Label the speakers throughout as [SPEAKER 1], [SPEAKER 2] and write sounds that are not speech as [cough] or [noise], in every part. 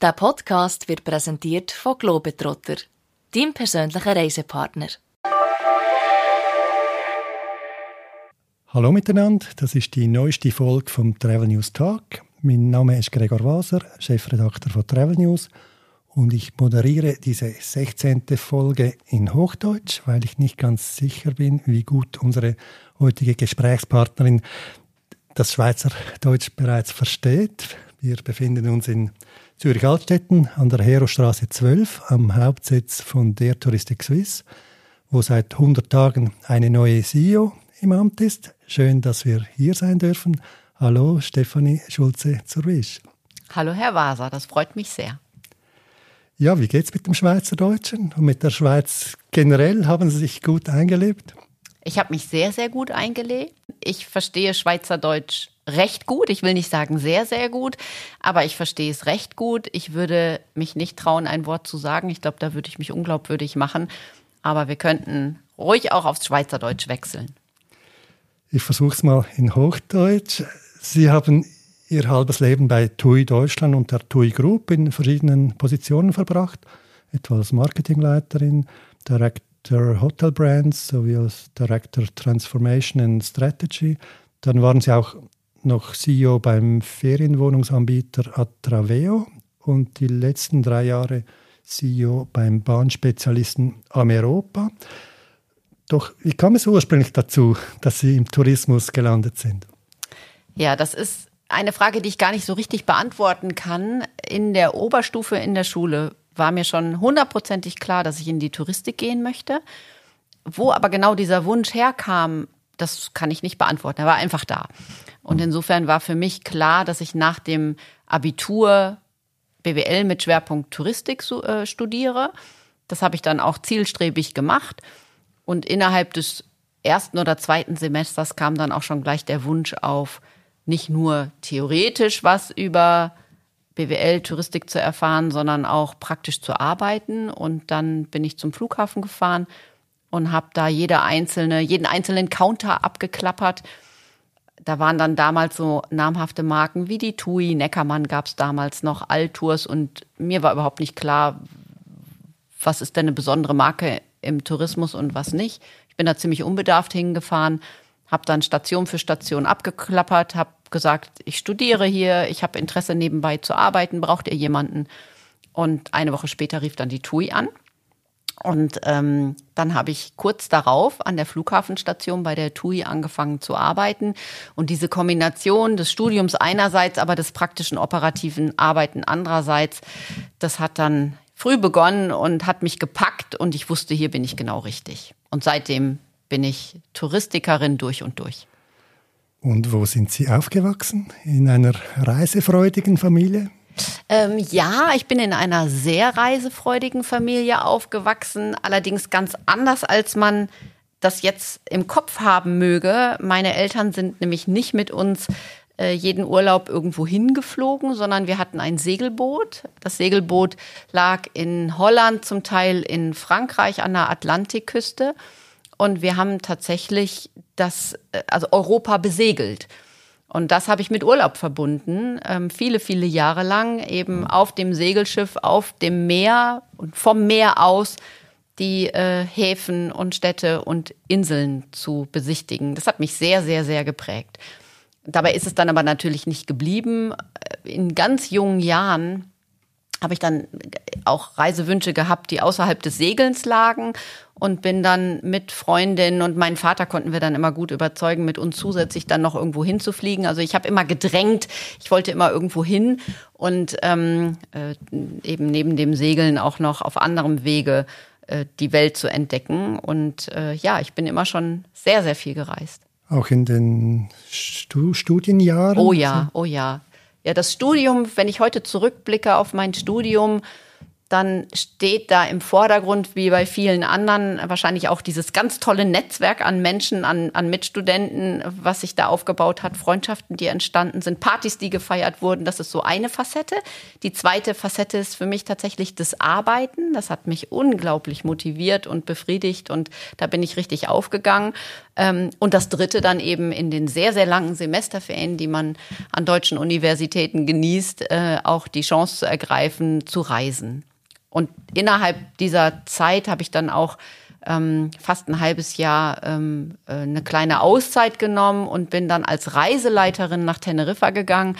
[SPEAKER 1] Der Podcast wird präsentiert von Globetrotter, deinem persönlichen Reisepartner.
[SPEAKER 2] Hallo miteinander, das ist die neueste Folge vom Travel News Talk. Mein Name ist Gregor Waser, Chefredakteur von Travel News und ich moderiere diese 16. Folge in Hochdeutsch, weil ich nicht ganz sicher bin, wie gut unsere heutige Gesprächspartnerin das Schweizerdeutsch bereits versteht. Wir befinden uns in Zürich-Altstetten an der Herostraße 12 am Hauptsitz von der Touristik Suisse, wo seit 100 Tagen eine neue CEO im Amt ist. Schön, dass wir hier sein dürfen. Hallo, Stefanie Schulze-Zurwisch.
[SPEAKER 3] Hallo, Herr Waser, das freut mich sehr.
[SPEAKER 2] Ja, wie geht's mit dem Schweizerdeutschen und mit der Schweiz generell? Haben Sie sich gut eingelebt?
[SPEAKER 3] Ich habe mich sehr, sehr gut eingelebt. Ich verstehe Schweizerdeutsch recht gut. Ich will nicht sagen sehr, sehr gut, aber ich verstehe es recht gut. Ich würde mich nicht trauen, ein Wort zu sagen. Ich glaube, da würde ich mich unglaubwürdig machen. Aber wir könnten ruhig auch aufs Schweizerdeutsch wechseln.
[SPEAKER 2] Ich versuche es mal in Hochdeutsch. Sie haben ihr halbes Leben bei TUI Deutschland und der TUI Group in verschiedenen Positionen verbracht, etwa als Marketingleiterin, Director Hotel Brands sowie als Director Transformation and Strategy. Dann waren sie auch noch CEO beim Ferienwohnungsanbieter Atraveo und die letzten drei Jahre CEO beim Bahnspezialisten Ameropa. Doch wie kam es ursprünglich dazu, dass Sie im Tourismus gelandet sind?
[SPEAKER 3] Ja, das ist eine Frage, die ich gar nicht so richtig beantworten kann. In der Oberstufe in der Schule war mir schon hundertprozentig klar, dass ich in die Touristik gehen möchte. Wo aber genau dieser Wunsch herkam, das kann ich nicht beantworten. Er war einfach da. Und insofern war für mich klar, dass ich nach dem Abitur BWL mit Schwerpunkt Touristik äh, studiere. Das habe ich dann auch zielstrebig gemacht. Und innerhalb des ersten oder zweiten Semesters kam dann auch schon gleich der Wunsch auf, nicht nur theoretisch was über BWL Touristik zu erfahren, sondern auch praktisch zu arbeiten. Und dann bin ich zum Flughafen gefahren und habe da jede einzelne, jeden einzelnen Counter abgeklappert. Da waren dann damals so namhafte Marken wie die TUI, Neckermann gab es damals noch, Altours und mir war überhaupt nicht klar, was ist denn eine besondere Marke im Tourismus und was nicht. Ich bin da ziemlich unbedarft hingefahren, habe dann Station für Station abgeklappert, habe gesagt, ich studiere hier, ich habe Interesse nebenbei zu arbeiten, braucht ihr jemanden? Und eine Woche später rief dann die TUI an. Und ähm, dann habe ich kurz darauf an der Flughafenstation bei der TUI angefangen zu arbeiten. Und diese Kombination des Studiums einerseits, aber des praktischen operativen Arbeiten andererseits, das hat dann früh begonnen und hat mich gepackt und ich wusste, hier bin ich genau richtig. Und seitdem bin ich Touristikerin durch und durch.
[SPEAKER 2] Und wo sind Sie aufgewachsen? In einer reisefreudigen Familie?
[SPEAKER 3] Ähm, ja, ich bin in einer sehr reisefreudigen Familie aufgewachsen, allerdings ganz anders, als man das jetzt im Kopf haben möge. Meine Eltern sind nämlich nicht mit uns äh, jeden Urlaub irgendwo hingeflogen, sondern wir hatten ein Segelboot. Das Segelboot lag in Holland, zum Teil in Frankreich an der Atlantikküste. Und wir haben tatsächlich das, äh, also Europa besegelt. Und das habe ich mit Urlaub verbunden, ähm, viele, viele Jahre lang, eben auf dem Segelschiff, auf dem Meer und vom Meer aus die äh, Häfen und Städte und Inseln zu besichtigen. Das hat mich sehr, sehr, sehr geprägt. Dabei ist es dann aber natürlich nicht geblieben. In ganz jungen Jahren habe ich dann auch Reisewünsche gehabt, die außerhalb des Segelns lagen und bin dann mit Freundinnen und meinen Vater konnten wir dann immer gut überzeugen, mit uns zusätzlich dann noch irgendwo hinzufliegen. Also ich habe immer gedrängt, ich wollte immer irgendwo hin und ähm, äh, eben neben dem Segeln auch noch auf anderem Wege äh, die Welt zu entdecken. Und äh, ja, ich bin immer schon sehr, sehr viel gereist.
[SPEAKER 2] Auch in den Stu Studienjahren?
[SPEAKER 3] Oh ja, oh ja. Ja, das Studium, wenn ich heute zurückblicke auf mein Studium, dann steht da im Vordergrund, wie bei vielen anderen, wahrscheinlich auch dieses ganz tolle Netzwerk an Menschen, an, an Mitstudenten, was sich da aufgebaut hat, Freundschaften, die entstanden sind, Partys, die gefeiert wurden. Das ist so eine Facette. Die zweite Facette ist für mich tatsächlich das Arbeiten. Das hat mich unglaublich motiviert und befriedigt und da bin ich richtig aufgegangen. Ähm, und das dritte dann eben in den sehr, sehr langen Semesterferien, die man an deutschen Universitäten genießt, äh, auch die Chance zu ergreifen, zu reisen. Und innerhalb dieser Zeit habe ich dann auch ähm, fast ein halbes Jahr ähm, äh, eine kleine Auszeit genommen und bin dann als Reiseleiterin nach Teneriffa gegangen.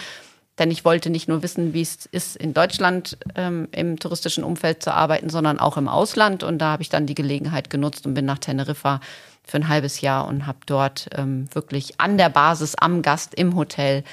[SPEAKER 3] Denn ich wollte nicht nur wissen, wie es ist, in Deutschland ähm, im touristischen Umfeld zu arbeiten, sondern auch im Ausland. Und da habe ich dann die Gelegenheit genutzt und bin nach Teneriffa für ein halbes Jahr und habe dort ähm, wirklich an der Basis, am Gast, im Hotel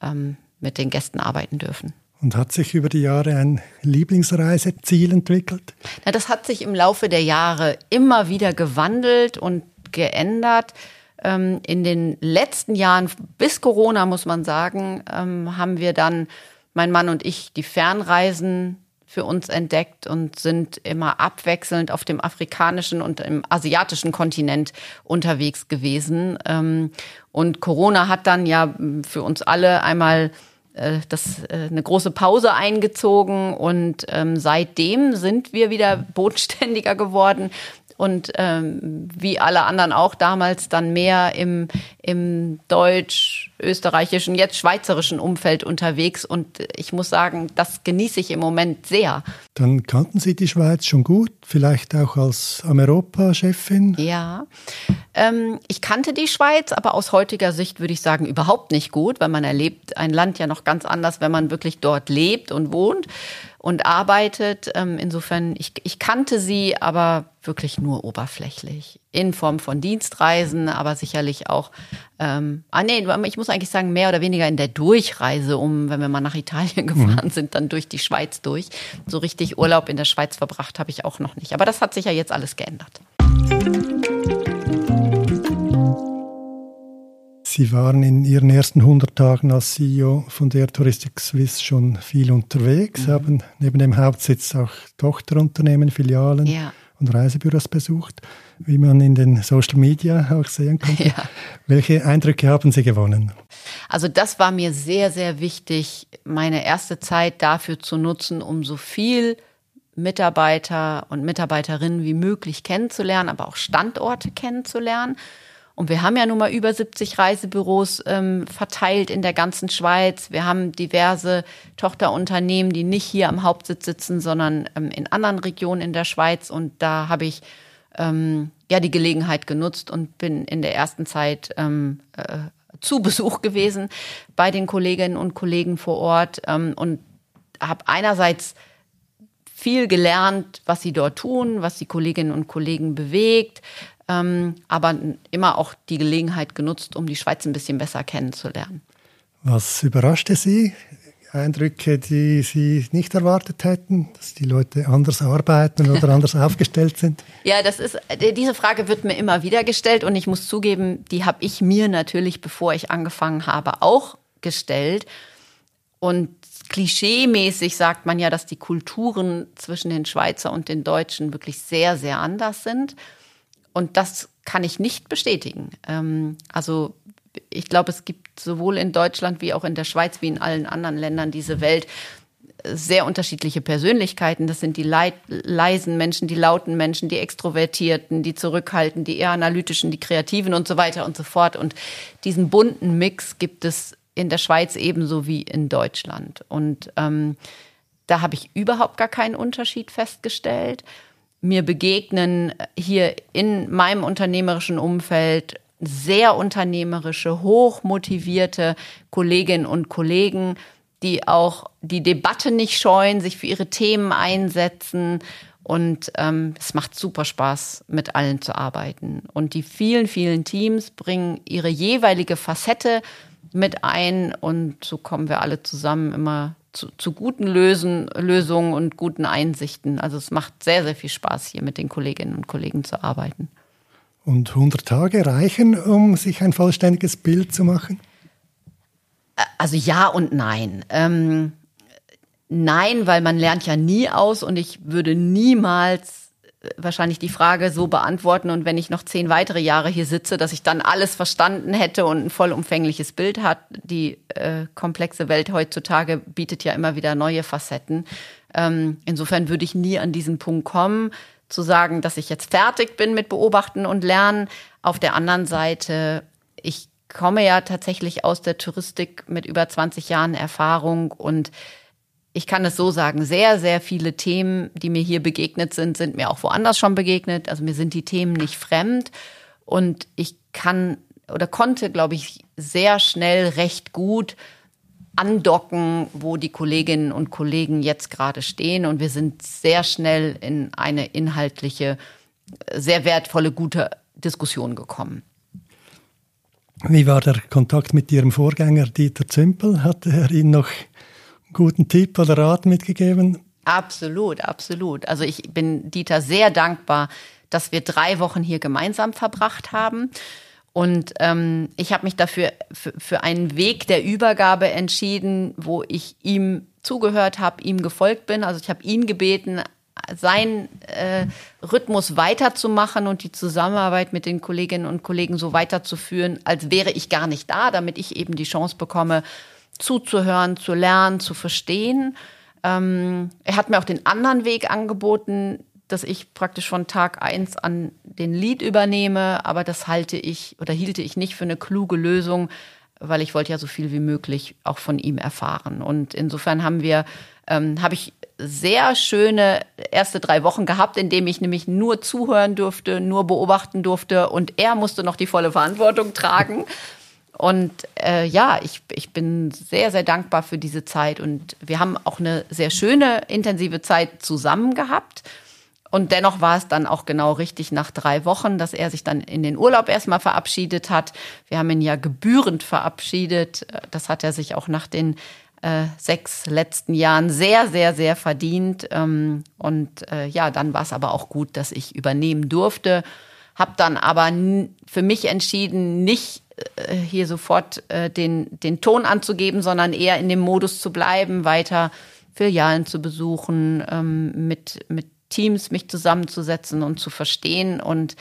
[SPEAKER 3] ähm, mit den Gästen arbeiten dürfen.
[SPEAKER 2] Und hat sich über die Jahre ein Lieblingsreiseziel entwickelt?
[SPEAKER 3] Na, das hat sich im Laufe der Jahre immer wieder gewandelt und geändert. Ähm, in den letzten Jahren, bis Corona muss man sagen, ähm, haben wir dann, mein Mann und ich, die Fernreisen für uns entdeckt und sind immer abwechselnd auf dem afrikanischen und im asiatischen Kontinent unterwegs gewesen. Ähm, und Corona hat dann ja für uns alle einmal äh, das äh, eine große Pause eingezogen und ähm, seitdem sind wir wieder bodenständiger geworden und ähm, wie alle anderen auch damals dann mehr im, im deutsch, österreichischen, jetzt schweizerischen Umfeld unterwegs. Und ich muss sagen, das genieße ich im Moment sehr.
[SPEAKER 2] Dann kannten Sie die Schweiz schon gut, vielleicht auch als Ameropa-Chefin?
[SPEAKER 3] Ja, ähm, ich kannte die Schweiz, aber aus heutiger Sicht würde ich sagen, überhaupt nicht gut, weil man erlebt ein Land ja noch ganz anders, wenn man wirklich dort lebt und wohnt und arbeitet. Ähm, insofern, ich, ich kannte sie, aber wirklich nur oberflächlich. In Form von Dienstreisen, aber sicherlich auch, ähm, ah nee, ich muss eigentlich sagen, mehr oder weniger in der Durchreise, um, wenn wir mal nach Italien [laughs] gefahren mhm. sind, dann durch die Schweiz durch. So richtig Urlaub in der Schweiz verbracht habe ich auch noch nicht. Aber das hat sich ja jetzt alles geändert.
[SPEAKER 2] Sie waren in Ihren ersten 100 Tagen als CEO von der Touristik Swiss schon viel unterwegs, mhm. haben neben dem Hauptsitz auch Tochterunternehmen, Filialen ja. und Reisebüros besucht, wie man in den Social Media auch sehen konnte. [laughs] Ja. Welche Eindrücke haben Sie gewonnen?
[SPEAKER 3] Also das war mir sehr, sehr wichtig, meine erste Zeit dafür zu nutzen, um so viel Mitarbeiter und Mitarbeiterinnen wie möglich kennenzulernen, aber auch Standorte kennenzulernen und wir haben ja nun mal über 70 Reisebüros ähm, verteilt in der ganzen Schweiz. Wir haben diverse Tochterunternehmen, die nicht hier am Hauptsitz sitzen, sondern ähm, in anderen Regionen in der Schweiz. Und da habe ich ähm, ja die Gelegenheit genutzt und bin in der ersten Zeit ähm, äh, zu Besuch gewesen bei den Kolleginnen und Kollegen vor Ort ähm, und habe einerseits viel gelernt, was sie dort tun, was die Kolleginnen und Kollegen bewegt, ähm, aber immer auch die Gelegenheit genutzt, um die Schweiz ein bisschen besser kennenzulernen.
[SPEAKER 2] Was überraschte Sie? Eindrücke, die Sie nicht erwartet hätten, dass die Leute anders arbeiten oder [laughs] anders aufgestellt sind?
[SPEAKER 3] Ja, das ist äh, diese Frage wird mir immer wieder gestellt und ich muss zugeben, die habe ich mir natürlich, bevor ich angefangen habe, auch gestellt. Und klischeemäßig sagt man ja, dass die Kulturen zwischen den Schweizer und den Deutschen wirklich sehr, sehr anders sind. Und das kann ich nicht bestätigen. Ähm, also ich glaube, es gibt sowohl in Deutschland wie auch in der Schweiz wie in allen anderen Ländern diese Welt sehr unterschiedliche Persönlichkeiten. Das sind die leisen Menschen, die lauten Menschen, die Extrovertierten, die Zurückhaltenden, die eher analytischen, die Kreativen und so weiter und so fort. Und diesen bunten Mix gibt es in der Schweiz ebenso wie in Deutschland. Und ähm, da habe ich überhaupt gar keinen Unterschied festgestellt mir begegnen hier in meinem unternehmerischen Umfeld sehr unternehmerische, hochmotivierte Kolleginnen und Kollegen, die auch die Debatte nicht scheuen, sich für ihre Themen einsetzen. Und ähm, es macht super Spaß, mit allen zu arbeiten. Und die vielen, vielen Teams bringen ihre jeweilige Facette mit ein. Und so kommen wir alle zusammen immer zu, zu guten Lösen, Lösungen und guten Einsichten. Also es macht sehr, sehr viel Spaß, hier mit den Kolleginnen und Kollegen zu arbeiten.
[SPEAKER 2] Und 100 Tage reichen, um sich ein vollständiges Bild zu machen?
[SPEAKER 3] Also ja und nein. Ähm, nein, weil man lernt ja nie aus und ich würde niemals wahrscheinlich die Frage so beantworten und wenn ich noch zehn weitere Jahre hier sitze, dass ich dann alles verstanden hätte und ein vollumfängliches Bild hat. Die äh, komplexe Welt heutzutage bietet ja immer wieder neue Facetten. Ähm, insofern würde ich nie an diesen Punkt kommen, zu sagen, dass ich jetzt fertig bin mit Beobachten und Lernen. Auf der anderen Seite, ich komme ja tatsächlich aus der Touristik mit über 20 Jahren Erfahrung und ich kann es so sagen, sehr, sehr viele Themen, die mir hier begegnet sind, sind mir auch woanders schon begegnet. Also mir sind die Themen nicht fremd und ich kann oder konnte, glaube ich, sehr schnell recht gut andocken, wo die Kolleginnen und Kollegen jetzt gerade stehen. Und wir sind sehr schnell in eine inhaltliche, sehr wertvolle, gute Diskussion gekommen.
[SPEAKER 2] Wie war der Kontakt mit Ihrem Vorgänger Dieter Zümpel? Hat er Ihnen noch guten Tipp oder Rat mitgegeben?
[SPEAKER 3] Absolut, absolut. Also ich bin Dieter sehr dankbar, dass wir drei Wochen hier gemeinsam verbracht haben. Und ähm, ich habe mich dafür für, für einen Weg der Übergabe entschieden, wo ich ihm zugehört habe, ihm gefolgt bin. Also ich habe ihn gebeten, seinen äh, Rhythmus weiterzumachen und die Zusammenarbeit mit den Kolleginnen und Kollegen so weiterzuführen, als wäre ich gar nicht da, damit ich eben die Chance bekomme, zuzuhören, zu lernen, zu verstehen. Ähm, er hat mir auch den anderen Weg angeboten, dass ich praktisch von Tag eins an den Lied übernehme, aber das halte ich oder hielte ich nicht für eine kluge Lösung, weil ich wollte ja so viel wie möglich auch von ihm erfahren. Und insofern haben wir, ähm, habe ich sehr schöne erste drei Wochen gehabt, in dem ich nämlich nur zuhören durfte, nur beobachten durfte und er musste noch die volle Verantwortung tragen. [laughs] Und äh, ja, ich, ich bin sehr, sehr dankbar für diese Zeit und wir haben auch eine sehr schöne, intensive Zeit zusammen gehabt. Und dennoch war es dann auch genau richtig nach drei Wochen, dass er sich dann in den Urlaub erstmal verabschiedet hat. Wir haben ihn ja gebührend verabschiedet. Das hat er sich auch nach den äh, sechs letzten Jahren sehr, sehr, sehr verdient. Ähm, und äh, ja, dann war es aber auch gut, dass ich übernehmen durfte. Hab dann aber für mich entschieden, nicht hier sofort äh, den, den Ton anzugeben, sondern eher in dem Modus zu bleiben, weiter Filialen zu besuchen, ähm, mit, mit Teams mich zusammenzusetzen und zu verstehen und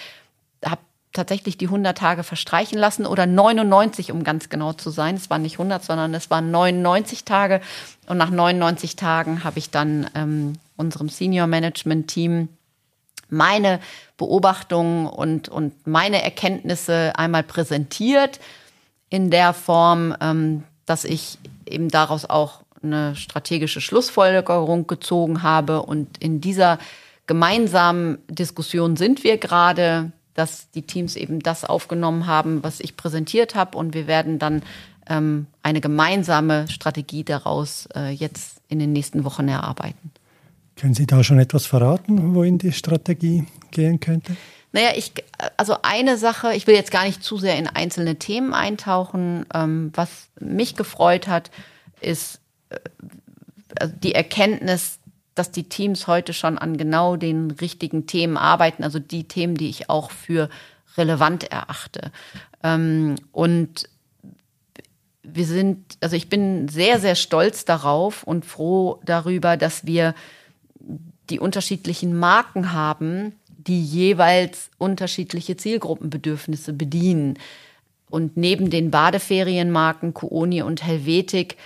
[SPEAKER 3] habe tatsächlich die 100 Tage verstreichen lassen oder 99, um ganz genau zu sein. Es waren nicht 100, sondern es waren 99 Tage. Und nach 99 Tagen habe ich dann ähm, unserem Senior Management Team meine Beobachtungen und, und meine Erkenntnisse einmal präsentiert in der Form, ähm, dass ich eben daraus auch eine strategische Schlussfolgerung gezogen habe. Und in dieser gemeinsamen Diskussion sind wir gerade, dass die Teams eben das aufgenommen haben, was ich präsentiert habe. Und wir werden dann ähm, eine gemeinsame Strategie daraus äh, jetzt in den nächsten Wochen erarbeiten.
[SPEAKER 2] Können Sie da schon etwas verraten, wohin die Strategie gehen könnte?
[SPEAKER 3] Naja, ich, also eine Sache, ich will jetzt gar nicht zu sehr in einzelne Themen eintauchen. Ähm, was mich gefreut hat, ist also die Erkenntnis, dass die Teams heute schon an genau den richtigen Themen arbeiten, also die Themen, die ich auch für relevant erachte. Ähm, und wir sind, also ich bin sehr, sehr stolz darauf und froh darüber, dass wir die unterschiedlichen Marken haben, die jeweils unterschiedliche Zielgruppenbedürfnisse bedienen. Und neben den Badeferienmarken Kooni und Helvetik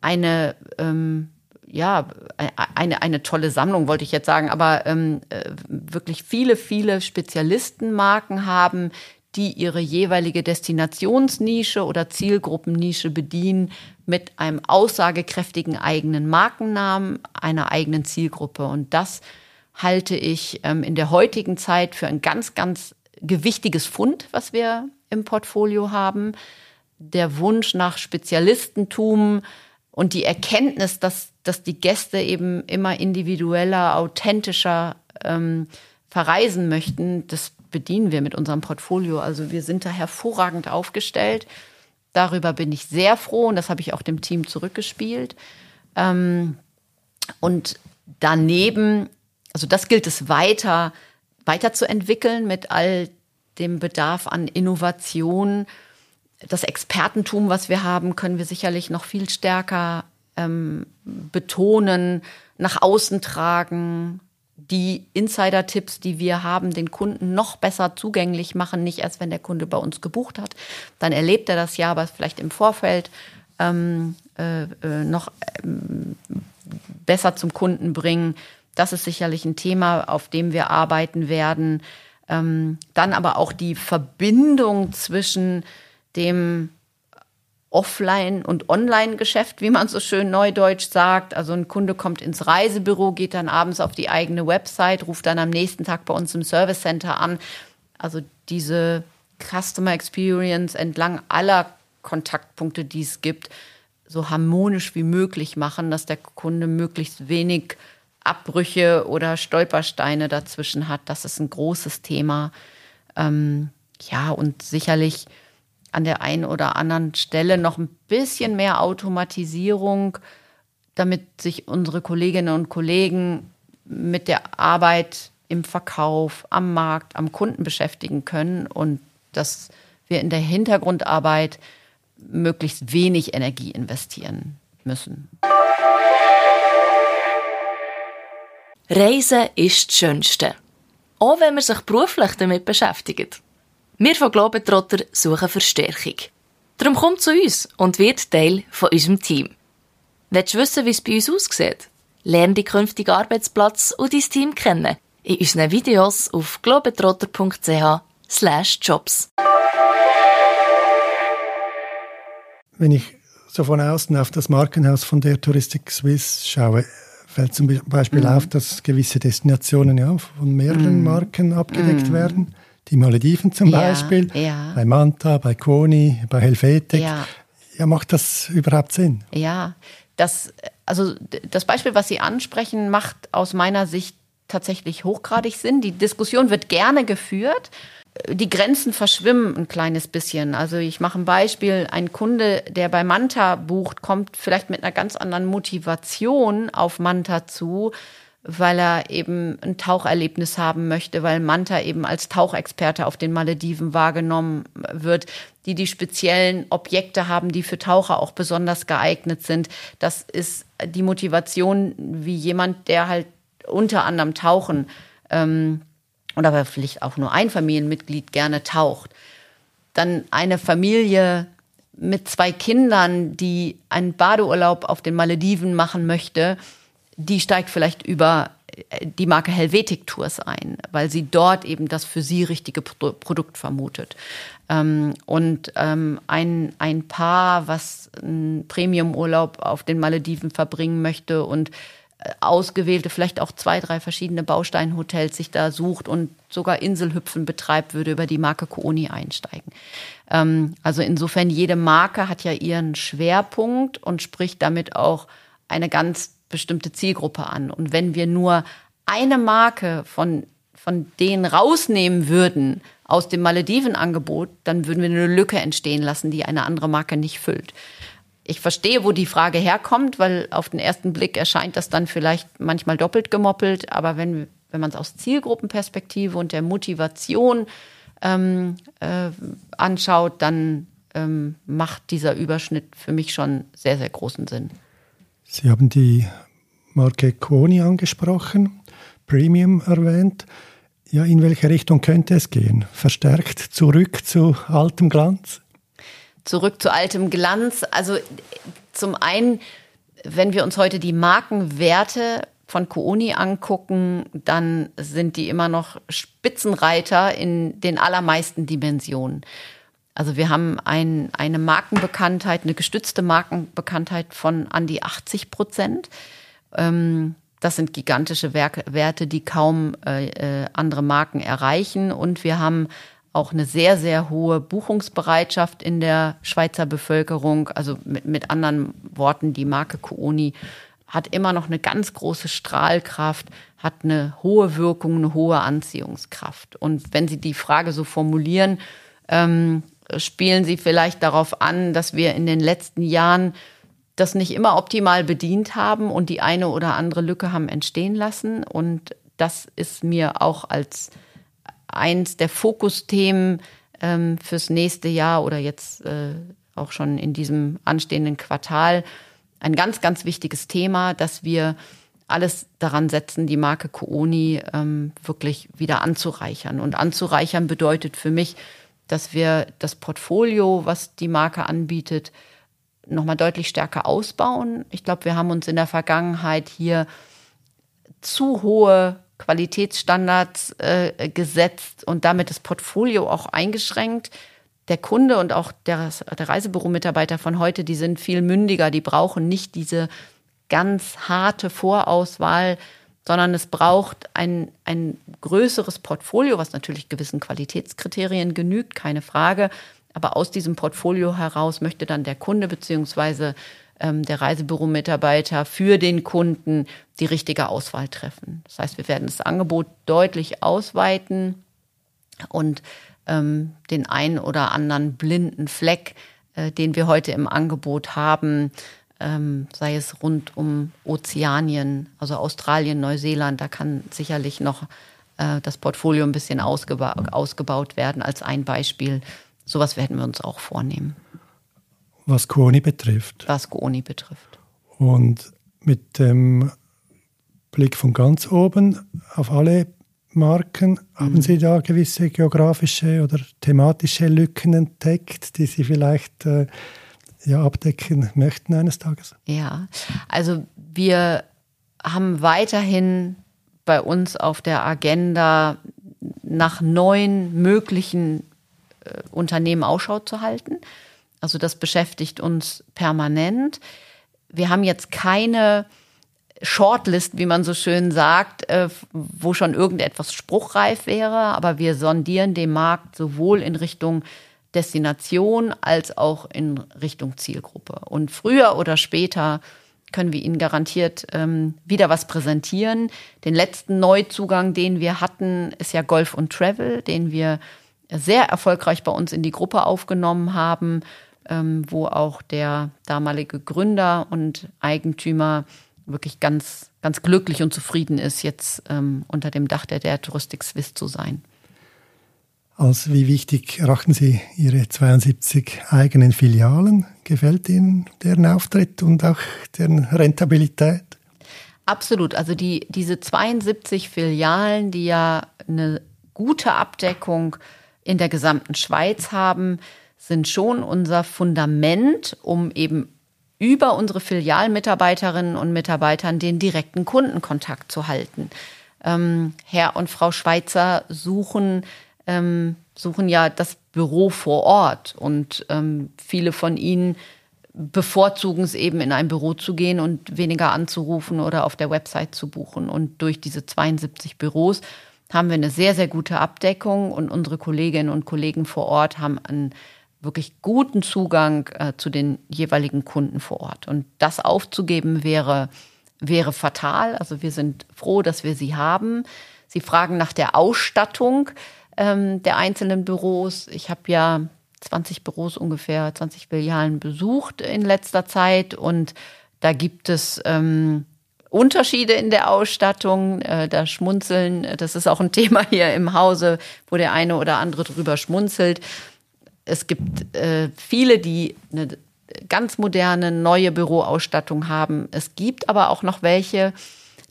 [SPEAKER 3] eine ähm, ja eine eine tolle Sammlung wollte ich jetzt sagen, aber ähm, äh, wirklich viele viele Spezialistenmarken haben, die ihre jeweilige Destinationsnische oder Zielgruppennische bedienen mit einem aussagekräftigen eigenen Markennamen, einer eigenen Zielgruppe und das halte ich ähm, in der heutigen Zeit für ein ganz ganz gewichtiges Fund, was wir im Portfolio haben. Der Wunsch nach Spezialistentum, und die Erkenntnis, dass, dass die Gäste eben immer individueller, authentischer ähm, verreisen möchten, das bedienen wir mit unserem Portfolio. Also wir sind da hervorragend aufgestellt. Darüber bin ich sehr froh und das habe ich auch dem Team zurückgespielt. Ähm, und daneben, also das gilt es weiter, weiterzuentwickeln mit all dem Bedarf an Innovation, das Expertentum, was wir haben, können wir sicherlich noch viel stärker ähm, betonen, nach außen tragen, die Insider-Tipps, die wir haben, den Kunden noch besser zugänglich machen, nicht erst wenn der Kunde bei uns gebucht hat. Dann erlebt er das ja, aber vielleicht im Vorfeld ähm, äh, äh, noch ähm, besser zum Kunden bringen. Das ist sicherlich ein Thema, auf dem wir arbeiten werden. Ähm, dann aber auch die Verbindung zwischen dem Offline- und Online-Geschäft, wie man so schön neudeutsch sagt. Also ein Kunde kommt ins Reisebüro, geht dann abends auf die eigene Website, ruft dann am nächsten Tag bei uns im Service Center an. Also diese Customer Experience entlang aller Kontaktpunkte, die es gibt, so harmonisch wie möglich machen, dass der Kunde möglichst wenig Abbrüche oder Stolpersteine dazwischen hat. Das ist ein großes Thema. Ähm, ja, und sicherlich an der einen oder anderen Stelle noch ein bisschen mehr Automatisierung, damit sich unsere Kolleginnen und Kollegen mit der Arbeit im Verkauf, am Markt, am Kunden beschäftigen können und dass wir in der Hintergrundarbeit möglichst wenig Energie investieren müssen.
[SPEAKER 1] Reisen ist das Schönste. Auch wenn man sich beruflich damit beschäftigt. Wir von Globetrotter suchen Verstärkung. Darum kommt zu uns und wird Teil von unserem Team. Willst du wissen, wie es bei uns aussieht? Lerne den künftigen Arbeitsplatz und dein Team kennen in unseren Videos auf globetrotter.ch jobs.
[SPEAKER 2] Wenn ich so von außen auf das Markenhaus von der Touristik Swiss schaue, fällt zum Beispiel mhm. auf, dass gewisse Destinationen ja von mehreren mhm. Marken abgedeckt mhm. werden. Die Malediven zum ja, Beispiel, ja. bei Manta, bei Koni, bei Helvetic. Ja. ja, macht das überhaupt Sinn?
[SPEAKER 3] Ja, das, also das Beispiel, was Sie ansprechen, macht aus meiner Sicht tatsächlich hochgradig Sinn. Die Diskussion wird gerne geführt die Grenzen verschwimmen ein kleines bisschen. Also ich mache ein Beispiel. Ein Kunde, der bei Manta bucht, kommt vielleicht mit einer ganz anderen Motivation auf Manta zu, weil er eben ein Taucherlebnis haben möchte, weil Manta eben als Tauchexperte auf den Malediven wahrgenommen wird, die die speziellen Objekte haben, die für Taucher auch besonders geeignet sind. Das ist die Motivation wie jemand, der halt unter anderem tauchen ähm, oder vielleicht auch nur ein Familienmitglied gerne taucht. Dann eine Familie mit zwei Kindern, die einen Badeurlaub auf den Malediven machen möchte, die steigt vielleicht über äh, die Marke Helvetic Tours ein, weil sie dort eben das für sie richtige Produkt vermutet. Ähm, und ähm, ein, ein Paar, was einen Premiumurlaub auf den Malediven verbringen möchte und ausgewählte, vielleicht auch zwei, drei verschiedene Bausteinhotels sich da sucht und sogar Inselhüpfen betreibt, würde über die Marke Kooni einsteigen. Ähm, also insofern, jede Marke hat ja ihren Schwerpunkt und spricht damit auch eine ganz bestimmte Zielgruppe an. Und wenn wir nur eine Marke von, von denen rausnehmen würden aus dem Malediven-Angebot, dann würden wir eine Lücke entstehen lassen, die eine andere Marke nicht füllt ich verstehe, wo die Frage herkommt, weil auf den ersten Blick erscheint das dann vielleicht manchmal doppelt gemoppelt. Aber wenn, wenn man es aus Zielgruppenperspektive und der Motivation ähm, äh, anschaut, dann ähm, macht dieser Überschnitt für mich schon sehr, sehr großen Sinn.
[SPEAKER 2] Sie haben die Marke Koni angesprochen, Premium erwähnt. Ja, in welche Richtung könnte es gehen? Verstärkt zurück zu altem Glanz?
[SPEAKER 3] zurück zu altem Glanz. Also zum einen, wenn wir uns heute die Markenwerte von Kooni angucken, dann sind die immer noch Spitzenreiter in den allermeisten Dimensionen. Also wir haben ein, eine Markenbekanntheit, eine gestützte Markenbekanntheit von an die 80 Prozent. Ähm, das sind gigantische Werte, die kaum äh, äh, andere Marken erreichen. Und wir haben auch eine sehr, sehr hohe Buchungsbereitschaft in der Schweizer Bevölkerung. Also mit, mit anderen Worten, die Marke Kooni hat immer noch eine ganz große Strahlkraft, hat eine hohe Wirkung, eine hohe Anziehungskraft. Und wenn Sie die Frage so formulieren, ähm, spielen Sie vielleicht darauf an, dass wir in den letzten Jahren das nicht immer optimal bedient haben und die eine oder andere Lücke haben entstehen lassen. Und das ist mir auch als eins der Fokusthemen ähm, fürs nächste Jahr oder jetzt äh, auch schon in diesem anstehenden Quartal ein ganz, ganz wichtiges Thema, dass wir alles daran setzen, die Marke Kooni ähm, wirklich wieder anzureichern. Und anzureichern bedeutet für mich, dass wir das Portfolio, was die Marke anbietet, nochmal deutlich stärker ausbauen. Ich glaube, wir haben uns in der Vergangenheit hier zu hohe Qualitätsstandards äh, gesetzt und damit das Portfolio auch eingeschränkt. Der Kunde und auch der, der Reisebüro-Mitarbeiter von heute, die sind viel mündiger, die brauchen nicht diese ganz harte Vorauswahl, sondern es braucht ein, ein größeres Portfolio, was natürlich gewissen Qualitätskriterien genügt, keine Frage. Aber aus diesem Portfolio heraus möchte dann der Kunde beziehungsweise ähm, der Reisebüro-Mitarbeiter für den Kunden die richtige Auswahl treffen. Das heißt, wir werden das Angebot deutlich ausweiten und ähm, den einen oder anderen blinden Fleck, äh, den wir heute im Angebot haben, ähm, sei es rund um Ozeanien, also Australien, Neuseeland, da kann sicherlich noch äh, das Portfolio ein bisschen ausgeba ausgebaut werden als ein Beispiel. Sowas werden wir uns auch vornehmen.
[SPEAKER 2] Was Kooni betrifft.
[SPEAKER 3] Was Kooni betrifft.
[SPEAKER 2] Und mit dem Blick von ganz oben auf alle Marken, mhm. haben Sie da gewisse geografische oder thematische Lücken entdeckt, die Sie vielleicht äh, ja, abdecken möchten eines Tages?
[SPEAKER 3] Ja, also wir haben weiterhin bei uns auf der Agenda nach neuen möglichen Unternehmen Ausschau zu halten. Also das beschäftigt uns permanent. Wir haben jetzt keine Shortlist, wie man so schön sagt, äh, wo schon irgendetwas spruchreif wäre, aber wir sondieren den Markt sowohl in Richtung Destination als auch in Richtung Zielgruppe. Und früher oder später können wir Ihnen garantiert ähm, wieder was präsentieren. Den letzten Neuzugang, den wir hatten, ist ja Golf und Travel, den wir sehr erfolgreich bei uns in die Gruppe aufgenommen haben, ähm, wo auch der damalige Gründer und Eigentümer wirklich ganz, ganz glücklich und zufrieden ist, jetzt ähm, unter dem Dach der der Touristik Swiss zu sein
[SPEAKER 2] als wie wichtig erachten Sie Ihre 72 eigenen Filialen? Gefällt Ihnen deren Auftritt und auch deren Rentabilität?
[SPEAKER 3] Absolut. Also die, diese 72 Filialen, die ja eine gute Abdeckung in der gesamten Schweiz haben, sind schon unser Fundament, um eben über unsere Filialmitarbeiterinnen und Mitarbeitern den direkten Kundenkontakt zu halten. Ähm, Herr und Frau Schweizer suchen ähm, suchen ja das Büro vor Ort und ähm, viele von ihnen bevorzugen es eben in ein Büro zu gehen und weniger anzurufen oder auf der Website zu buchen. Und durch diese 72 Büros haben wir eine sehr, sehr gute Abdeckung und unsere Kolleginnen und Kollegen vor Ort haben einen wirklich guten Zugang äh, zu den jeweiligen Kunden vor Ort. Und das aufzugeben wäre, wäre fatal. Also wir sind froh, dass wir sie haben. Sie fragen nach der Ausstattung ähm, der einzelnen Büros. Ich habe ja 20 Büros ungefähr, 20 Filialen besucht in letzter Zeit und da gibt es ähm, Unterschiede in der Ausstattung, äh, da schmunzeln, das ist auch ein [laughs] Thema hier im Hause, wo der eine oder andere drüber schmunzelt. Es gibt äh, viele, die eine ganz moderne, neue Büroausstattung haben. Es gibt aber auch noch welche,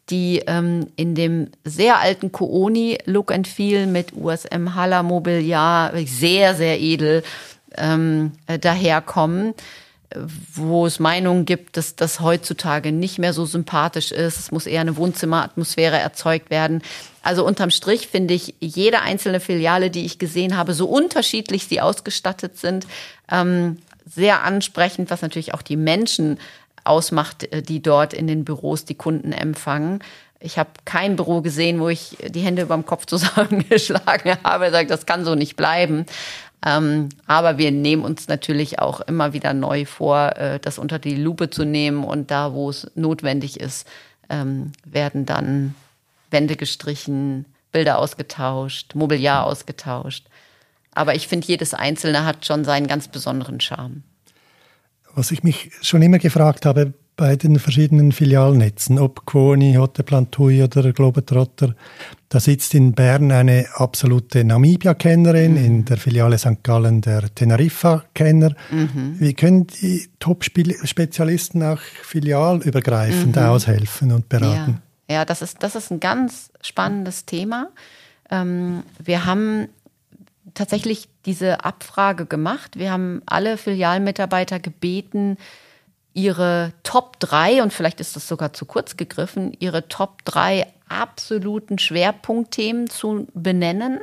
[SPEAKER 3] die ähm, in dem sehr alten Kooni Look and Feel mit USM Haller Mobiliar sehr, sehr edel ähm, äh, daherkommen, wo es Meinungen gibt, dass das heutzutage nicht mehr so sympathisch ist. Es muss eher eine Wohnzimmeratmosphäre erzeugt werden. Also unterm Strich finde ich jede einzelne Filiale, die ich gesehen habe, so unterschiedlich sie ausgestattet sind, ähm, sehr ansprechend, was natürlich auch die Menschen ausmacht, äh, die dort in den Büros die Kunden empfangen. Ich habe kein Büro gesehen, wo ich die Hände über dem Kopf [laughs] zusammengeschlagen habe, sagt, das kann so nicht bleiben. Ähm, aber wir nehmen uns natürlich auch immer wieder neu vor, äh, das unter die Lupe zu nehmen und da, wo es notwendig ist, ähm, werden dann Wände gestrichen, Bilder ausgetauscht, Mobiliar ausgetauscht. Aber ich finde, jedes Einzelne hat schon seinen ganz besonderen Charme
[SPEAKER 2] was ich mich schon immer gefragt habe bei den verschiedenen Filialnetzen, ob Quoni, Hoteplan Tui oder Globetrotter. Da sitzt in Bern eine absolute Namibia-Kennerin, mhm. in der Filiale St. Gallen der Teneriffa-Kenner. Mhm. Wie können die Top-Spezialisten auch filialübergreifend mhm. aushelfen und beraten?
[SPEAKER 3] Ja. ja, das, ist, das ist ein ganz spannendes Thema. Ähm, wir haben tatsächlich diese Abfrage gemacht. Wir haben alle Filialmitarbeiter gebeten, ihre Top 3, und vielleicht ist das sogar zu kurz gegriffen, ihre Top 3 absoluten Schwerpunktthemen zu benennen.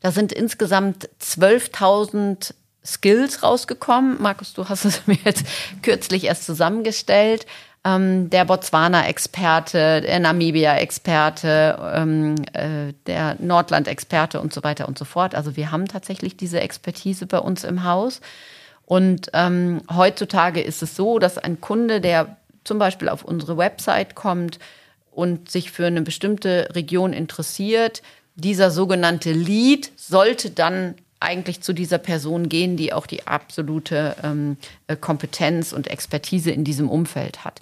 [SPEAKER 3] Da sind insgesamt 12.000 Skills rausgekommen. Markus, du hast es [laughs] mir jetzt kürzlich erst zusammengestellt. Ähm, der Botswana-Experte, der Namibia-Experte, ähm, äh, der Nordland-Experte und so weiter und so fort. Also wir haben tatsächlich diese Expertise bei uns im Haus. Und ähm, heutzutage ist es so, dass ein Kunde, der zum Beispiel auf unsere Website kommt und sich für eine bestimmte Region interessiert, dieser sogenannte Lead sollte dann eigentlich zu dieser Person gehen, die auch die absolute ähm, äh, Kompetenz und Expertise in diesem Umfeld hat.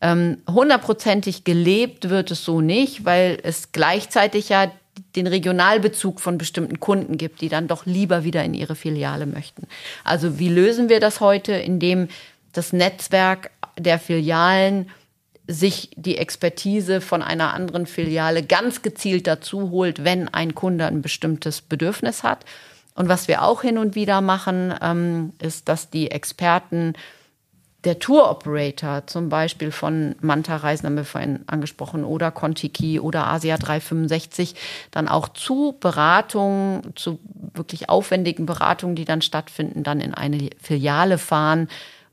[SPEAKER 3] Ähm, hundertprozentig gelebt wird es so nicht, weil es gleichzeitig ja den Regionalbezug von bestimmten Kunden gibt, die dann doch lieber wieder in ihre Filiale möchten. Also wie lösen wir das heute? Indem das Netzwerk der Filialen sich die Expertise von einer anderen Filiale ganz gezielt dazu holt, wenn ein Kunde ein bestimmtes Bedürfnis hat. Und was wir auch hin und wieder machen, ähm, ist, dass die Experten der Tour Operator, zum Beispiel von Manta Reisen, haben wir vorhin angesprochen, oder Contiki oder Asia 365, dann auch zu Beratungen, zu wirklich aufwendigen Beratungen, die dann stattfinden, dann in eine Filiale fahren,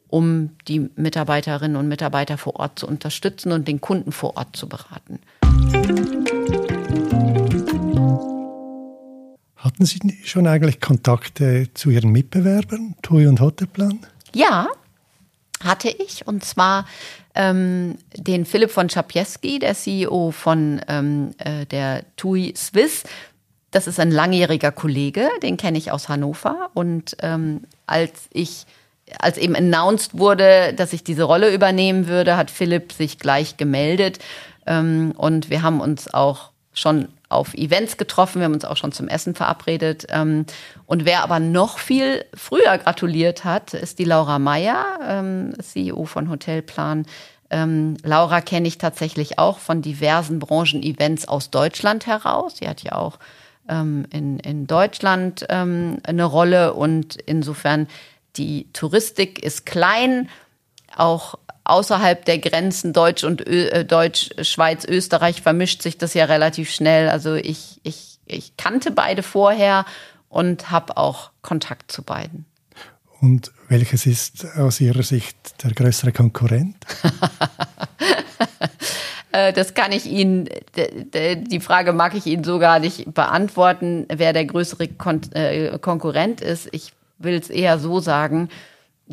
[SPEAKER 3] um die Mitarbeiterinnen und Mitarbeiter vor Ort zu unterstützen und den Kunden vor Ort zu beraten.
[SPEAKER 2] Hatten Sie schon eigentlich Kontakte zu Ihren Mitbewerbern, TUI und Hotelplan?
[SPEAKER 3] Ja, hatte ich. Und zwar ähm, den Philipp von Czapieski, der CEO von ähm, äh, der TUI Swiss. Das ist ein langjähriger Kollege, den kenne ich aus Hannover. Und ähm, als ich als eben announced wurde, dass ich diese Rolle übernehmen würde, hat Philipp sich gleich gemeldet. Ähm, und wir haben uns auch schon auf Events getroffen, wir haben uns auch schon zum Essen verabredet. Ähm, und wer aber noch viel früher gratuliert hat, ist die Laura Meyer, ähm, CEO von Hotelplan. Ähm, Laura kenne ich tatsächlich auch von diversen Branchen-Events aus Deutschland heraus. Sie hat ja auch in, in Deutschland eine Rolle und insofern die Touristik ist klein, auch außerhalb der Grenzen Deutsch und Ö äh, Deutsch, Schweiz, Österreich vermischt sich das ja relativ schnell. Also ich, ich, ich kannte beide vorher und habe auch Kontakt zu beiden.
[SPEAKER 2] Und welches ist aus Ihrer Sicht der größere Konkurrent? [laughs]
[SPEAKER 3] Äh, das kann ich Ihnen, die Frage mag ich Ihnen so gar nicht beantworten, wer der größere Kon äh, Konkurrent ist. Ich will es eher so sagen.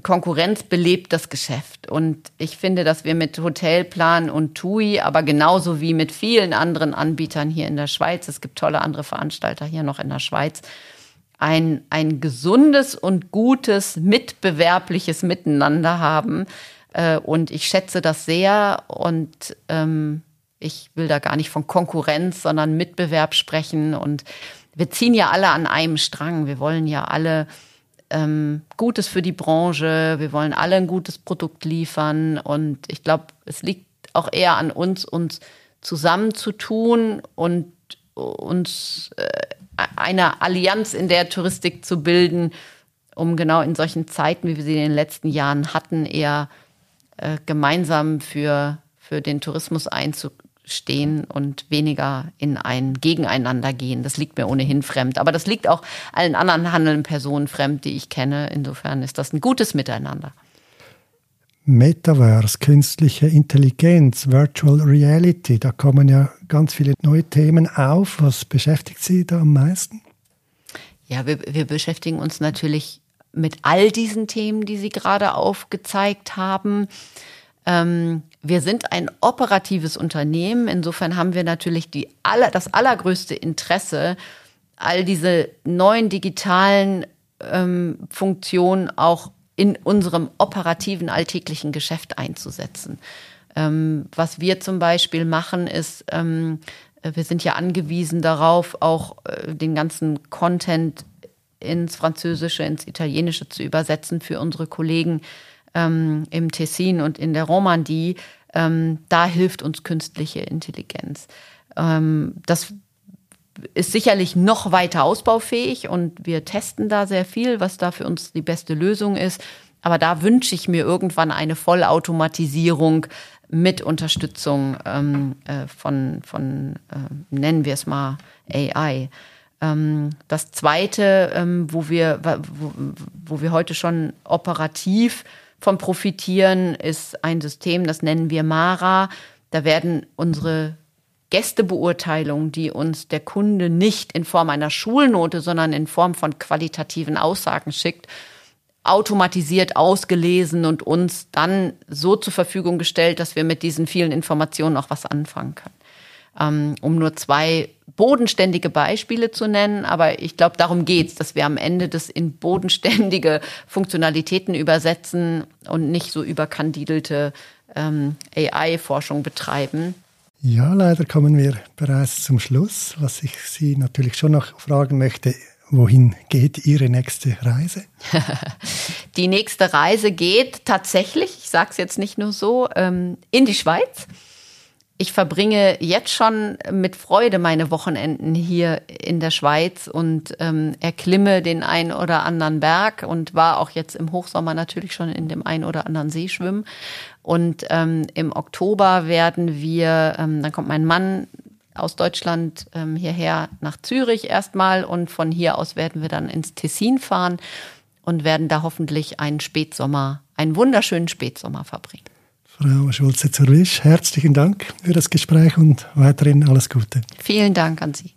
[SPEAKER 3] Konkurrenz belebt das Geschäft. Und ich finde, dass wir mit Hotelplan und TUI, aber genauso wie mit vielen anderen Anbietern hier in der Schweiz, es gibt tolle andere Veranstalter hier noch in der Schweiz, ein, ein gesundes und gutes mitbewerbliches Miteinander haben. Äh, und ich schätze das sehr und ähm, ich will da gar nicht von Konkurrenz, sondern Mitbewerb sprechen. Und wir ziehen ja alle an einem Strang. Wir wollen ja alle ähm, Gutes für die Branche. Wir wollen alle ein gutes Produkt liefern. Und ich glaube, es liegt auch eher an uns, uns zusammenzutun und uns äh, eine Allianz in der Touristik zu bilden, um genau in solchen Zeiten, wie wir sie in den letzten Jahren hatten, eher äh, gemeinsam für, für den Tourismus einzustehen stehen und weniger in ein Gegeneinander gehen. Das liegt mir ohnehin fremd. Aber das liegt auch allen anderen handelnden Personen fremd, die ich kenne. Insofern ist das ein gutes Miteinander.
[SPEAKER 2] Metaverse, künstliche Intelligenz, Virtual Reality, da kommen ja ganz viele neue Themen auf. Was beschäftigt Sie da am meisten?
[SPEAKER 3] Ja, wir, wir beschäftigen uns natürlich mit all diesen Themen, die Sie gerade aufgezeigt haben. Ähm, wir sind ein operatives Unternehmen. Insofern haben wir natürlich die aller, das allergrößte Interesse, all diese neuen digitalen ähm, Funktionen auch in unserem operativen alltäglichen Geschäft einzusetzen. Ähm, was wir zum Beispiel machen, ist, ähm, wir sind ja angewiesen darauf, auch äh, den ganzen Content ins Französische, ins Italienische zu übersetzen für unsere Kollegen ähm, im Tessin und in der Romandie. Ähm, da hilft uns künstliche Intelligenz. Ähm, das ist sicherlich noch weiter ausbaufähig und wir testen da sehr viel, was da für uns die beste Lösung ist. Aber da wünsche ich mir irgendwann eine Vollautomatisierung mit Unterstützung ähm, äh, von, von äh, nennen wir es mal AI. Ähm, das Zweite, ähm, wo, wir, wo, wo wir heute schon operativ von profitieren, ist ein System, das nennen wir Mara. Da werden unsere Gästebeurteilungen, die uns der Kunde nicht in Form einer Schulnote, sondern in Form von qualitativen Aussagen schickt, automatisiert ausgelesen und uns dann so zur Verfügung gestellt, dass wir mit diesen vielen Informationen auch was anfangen können. Ähm, um nur zwei bodenständige Beispiele zu nennen, aber ich glaube, darum geht's, dass wir am Ende das in bodenständige Funktionalitäten übersetzen und nicht so überkandidelte ähm, AI-Forschung betreiben.
[SPEAKER 2] Ja, leider kommen wir bereits zum Schluss. Was ich Sie natürlich schon noch fragen möchte, wohin geht Ihre nächste Reise? [laughs]
[SPEAKER 3] die nächste Reise geht tatsächlich, ich sage es jetzt nicht nur so, ähm, in die Schweiz ich verbringe jetzt schon mit Freude meine Wochenenden hier in der Schweiz und ähm, erklimme den einen oder anderen Berg und war auch jetzt im Hochsommer natürlich schon in dem einen oder anderen See schwimmen. Und ähm, im Oktober werden wir, ähm, dann kommt mein Mann aus Deutschland ähm, hierher nach Zürich erstmal und von hier aus werden wir dann ins Tessin fahren und werden da hoffentlich einen Spätsommer, einen wunderschönen Spätsommer verbringen.
[SPEAKER 2] Frau Schulze-Zurwisch. Herzlichen Dank für das Gespräch und weiterhin alles Gute.
[SPEAKER 3] Vielen Dank an Sie.